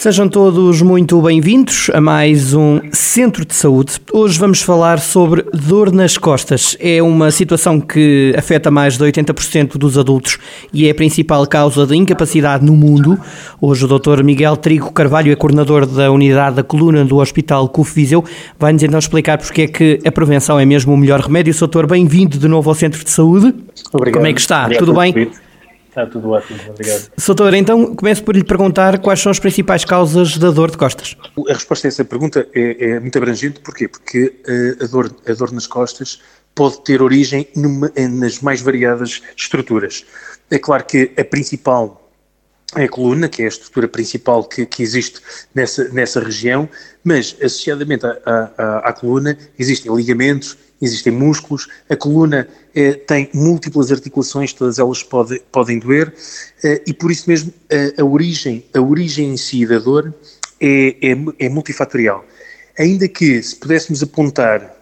Sejam todos muito bem-vindos a mais um Centro de Saúde. Hoje vamos falar sobre dor nas costas. É uma situação que afeta mais de 80% dos adultos e é a principal causa de incapacidade no mundo. Hoje o Dr. Miguel Trigo Carvalho é coordenador da unidade da coluna do Hospital CUF Viseu. Vai-nos então explicar porque é que a prevenção é mesmo o melhor remédio. Doutor, bem-vindo de novo ao Centro de Saúde. Obrigado. Como é que está? Obrigado Tudo bem? Está tudo ótimo, obrigado. Doutor, então começo por lhe perguntar quais são as principais causas da dor de costas. A resposta a essa pergunta é, é muito abrangente, porquê? Porque uh, a, dor, a dor nas costas pode ter origem numa, nas mais variadas estruturas. É claro que a principal é a coluna, que é a estrutura principal que, que existe nessa, nessa região, mas associadamente à, à, à coluna existem ligamentos, existem músculos, a coluna eh, tem múltiplas articulações, todas elas pode, podem doer, eh, e por isso mesmo a, a, origem, a origem em si da dor é, é, é multifatorial. Ainda que se pudéssemos apontar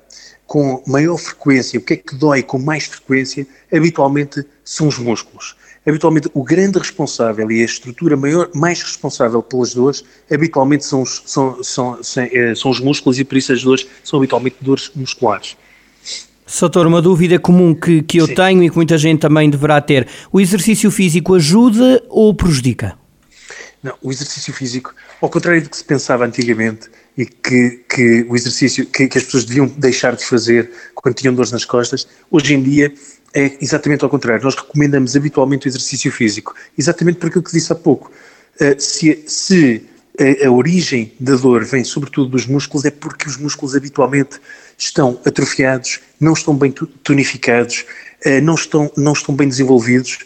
com maior frequência, o que é que dói com mais frequência, habitualmente são os músculos. Habitualmente o grande responsável e a estrutura maior, mais responsável pelas dores, habitualmente são os, são, são, são, eh, os músculos e por isso as dores são habitualmente dores musculares. Soutor, uma dúvida comum que, que eu Sim. tenho e que muita gente também deverá ter: o exercício físico ajuda ou prejudica? Não, o exercício físico, ao contrário do que se pensava antigamente e que, que o exercício que, que as pessoas deviam deixar de fazer quando tinham dores nas costas, hoje em dia é exatamente ao contrário. Nós recomendamos habitualmente o exercício físico, exatamente por aquilo que disse há pouco. Uh, se, se a, a, origem da dor vem sobretudo dos músculos, é porque os músculos habitualmente estão atrofiados, não estão bem tonificados, uh, não, estão, não estão bem desenvolvidos.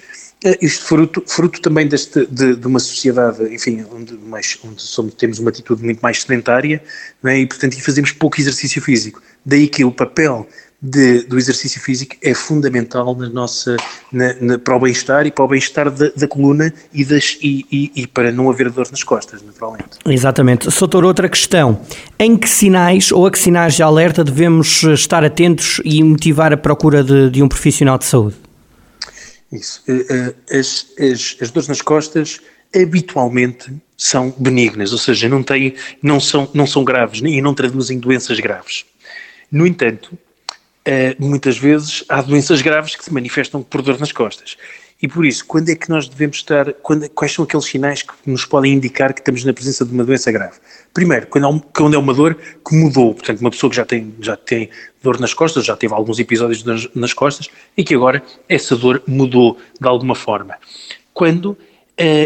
Uh, isto fruto, fruto também deste, de, de, uma sociedade, enfim, onde, mais, onde somos, temos uma atitude muito mais sedentária é? e, portanto, fazemos pouco exercício físico. Daí que o papel de, do exercício físico é fundamental na nossa, na, na, para o bem-estar e para o bem-estar da, da, coluna e, das, e, e, e, para não haver dor nas costas, naturalmente. Exatamente. Soutor, outra questão. Em que sinais ou a que sinais de alerta devemos estar atentos e motivar a procura de, de um profissional de saúde? Isso. Eh, eh, as, as, as dores nas costas habitualmente são benignas, ou seja, não, têm, não, são, não são graves e não traduzem doenças graves. No entanto, Uh, muitas vezes há doenças graves que se manifestam por dor nas costas. E por isso, quando é que nós devemos estar, quando, quais são aqueles sinais que nos podem indicar que estamos na presença de uma doença grave? Primeiro, quando, um, quando é uma dor que mudou, portanto, uma pessoa que já tem, já tem dor nas costas, já teve alguns episódios nas, nas costas, e que agora essa dor mudou de alguma forma. Quando uh,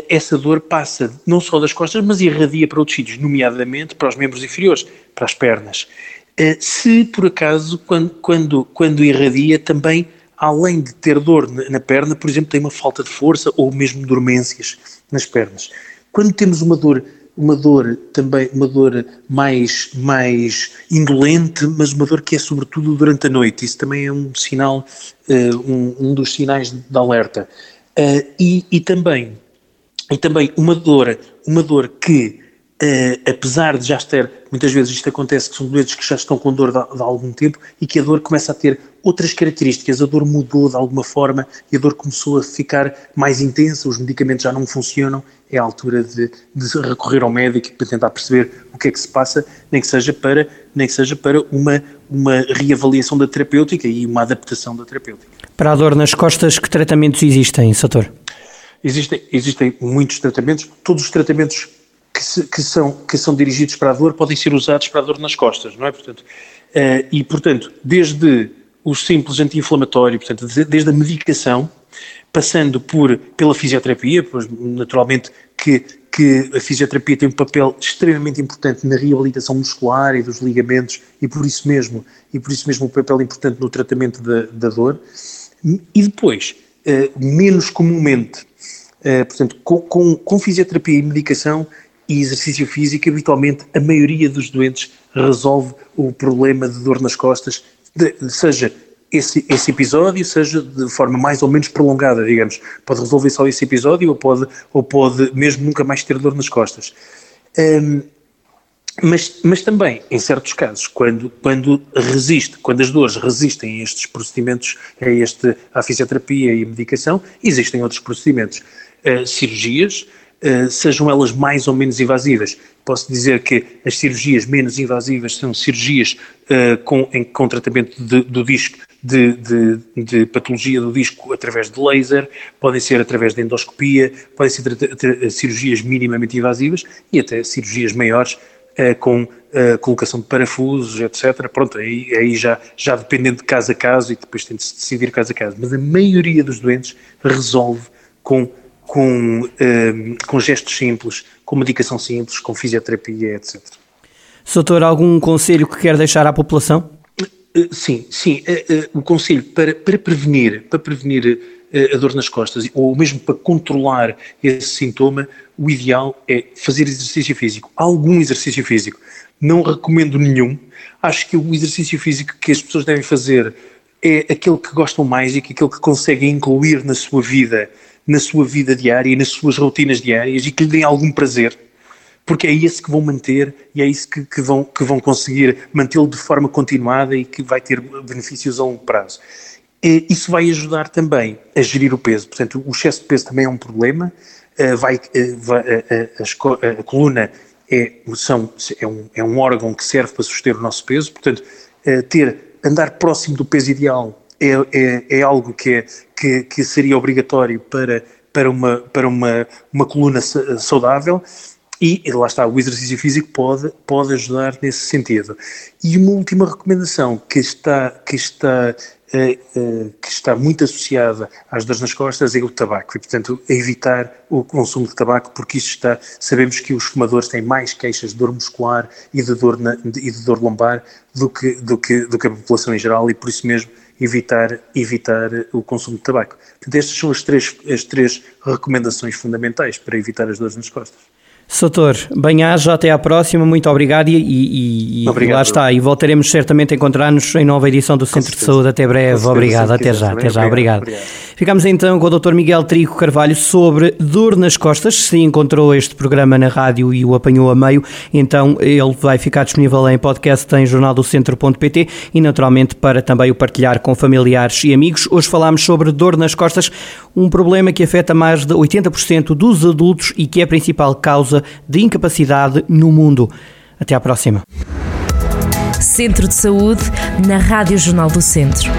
essa dor passa não só das costas, mas irradia para outros sítios, nomeadamente para os membros inferiores, para as pernas. Eh, se por acaso, quando, quando, quando irradia, também, além de ter dor na perna, por exemplo, tem uma falta de força ou mesmo dormências nas pernas. Quando temos uma dor, uma dor também, uma dor mais, mais indolente, mas uma dor que é sobretudo durante a noite, isso também é um sinal, uh, um, um, dos sinais de alerta. Uh, e, e também, e também uma dor, uma dor que Uh, apesar de já ter, muitas vezes isto acontece que são doentes que já estão com dor de, de, algum tempo e que a dor começa a ter outras características, a dor mudou de alguma forma e a dor começou a ficar mais intensa, os medicamentos já não funcionam, é a altura de, de recorrer ao médico para tentar perceber o que é que se passa, nem que seja para, nem que seja para uma, uma reavaliação da terapêutica e uma adaptação da terapêutica. Para a dor nas costas, que tratamentos existem, Sator? Existem, existem muitos tratamentos, todos os tratamentos que, se, que, são, que são dirigidos para a dor podem ser usados para a dor nas costas, não é? Portanto, uh, e, portanto, desde o simples anti-inflamatório, portanto, desde a medicação, passando por, pela fisioterapia, pois naturalmente que, que a fisioterapia tem um papel extremamente importante na reabilitação muscular e dos ligamentos e por isso mesmo, e por isso mesmo um papel importante no tratamento da, da dor. E depois, uh, menos comumente, uh, portanto, com, com, com fisioterapia e medicação, e exercício físico, habitualmente a maioria dos doentes resolve o problema de dor nas costas, de, seja esse, esse episódio seja de forma mais ou menos prolongada, digamos. Pode resolver só esse episódio ou pode, ou pode mesmo nunca mais ter dor nas costas. Um, mas, mas também, em certos casos, quando, quando resiste, quando as dores resistem a estes procedimentos, a, este, fisioterapia e a medicação, existem outros procedimentos. Uh, cirurgias, sejam elas mais ou menos invasivas. Posso dizer que as cirurgias menos invasivas são cirurgias uh, com, em, com tratamento de, do disco, de, de, de, patologia do disco através de laser, podem ser através de endoscopia, podem ser cirurgias minimamente invasivas e até cirurgias maiores com colocação de parafusos, etc. Pronto, aí, aí já, já dependendo de caso a caso e depois tem de se decidir caso a caso. Mas a maioria dos doentes resolve com, com, uh, com gestos simples, com medicação simples, com fisioterapia, etc. Doutor, algum conselho que quer deixar à população? Sim, sim. O conselho para, para prevenir, para prevenir a dor nas costas, ou mesmo para controlar esse sintoma, o ideal é fazer exercício físico, algum exercício físico. Não recomendo nenhum. Acho que o exercício físico que as pessoas devem fazer é aquele que gostam mais e que aquele que conseguem incluir na sua vida, na sua vida diária e nas suas rotinas diárias e que lhe deem algum prazer. Porque é esse que vão manter e é isso que, que vão, que vão conseguir mantê-lo de forma continuada e que vai ter benefícios a longo prazo. Isso vai ajudar também a gerir o peso. Portanto, o excesso de peso também é um problema. Eh, vai, eh, vai eh, a, a, a, coluna é, são, é, um, é um órgão que serve para suster o nosso peso. Portanto, ter, andar próximo do peso ideal é, é, é algo que, é, que, que seria obrigatório para, para, uma, para uma, uma coluna saudável. E, e, lá está, o exercício físico pode, pode ajudar nesse sentido. E uma última recomendação que está, que está eh, eh, que está muito associada às dores nas costas é o tabaco e, portanto, evitar o consumo de tabaco porque isto está, sabemos que os fumadores têm mais queixas de dor muscular e de dor, na, e de dor lombar do que, do, que, do que a população em geral e por isso mesmo evitar, evitar o consumo de tabaco. Portanto, estas são as três, as três recomendações fundamentais para evitar as dores nas costas. Soutor, bem-aja, até à próxima, muito obrigado e, e, e obrigado. lá está. E voltaremos certamente a encontrar-nos em nova edição do Centro de Saúde. Até breve, obrigado, até já, até já, obrigado. obrigado. Ficamos então com o Dr. Miguel Trigo Carvalho sobre dor nas costas. Se encontrou este programa na rádio e o apanhou a meio, então ele vai ficar disponível em podcast em jornaldocentro.pt e naturalmente para também o partilhar com familiares e amigos. Hoje falámos sobre dor nas costas, um problema que afeta mais de 80% dos adultos e que é a principal causa causa de incapacidade no mundo. Até à próxima. Centro de Saúde, na Rádio Jornal do Centro.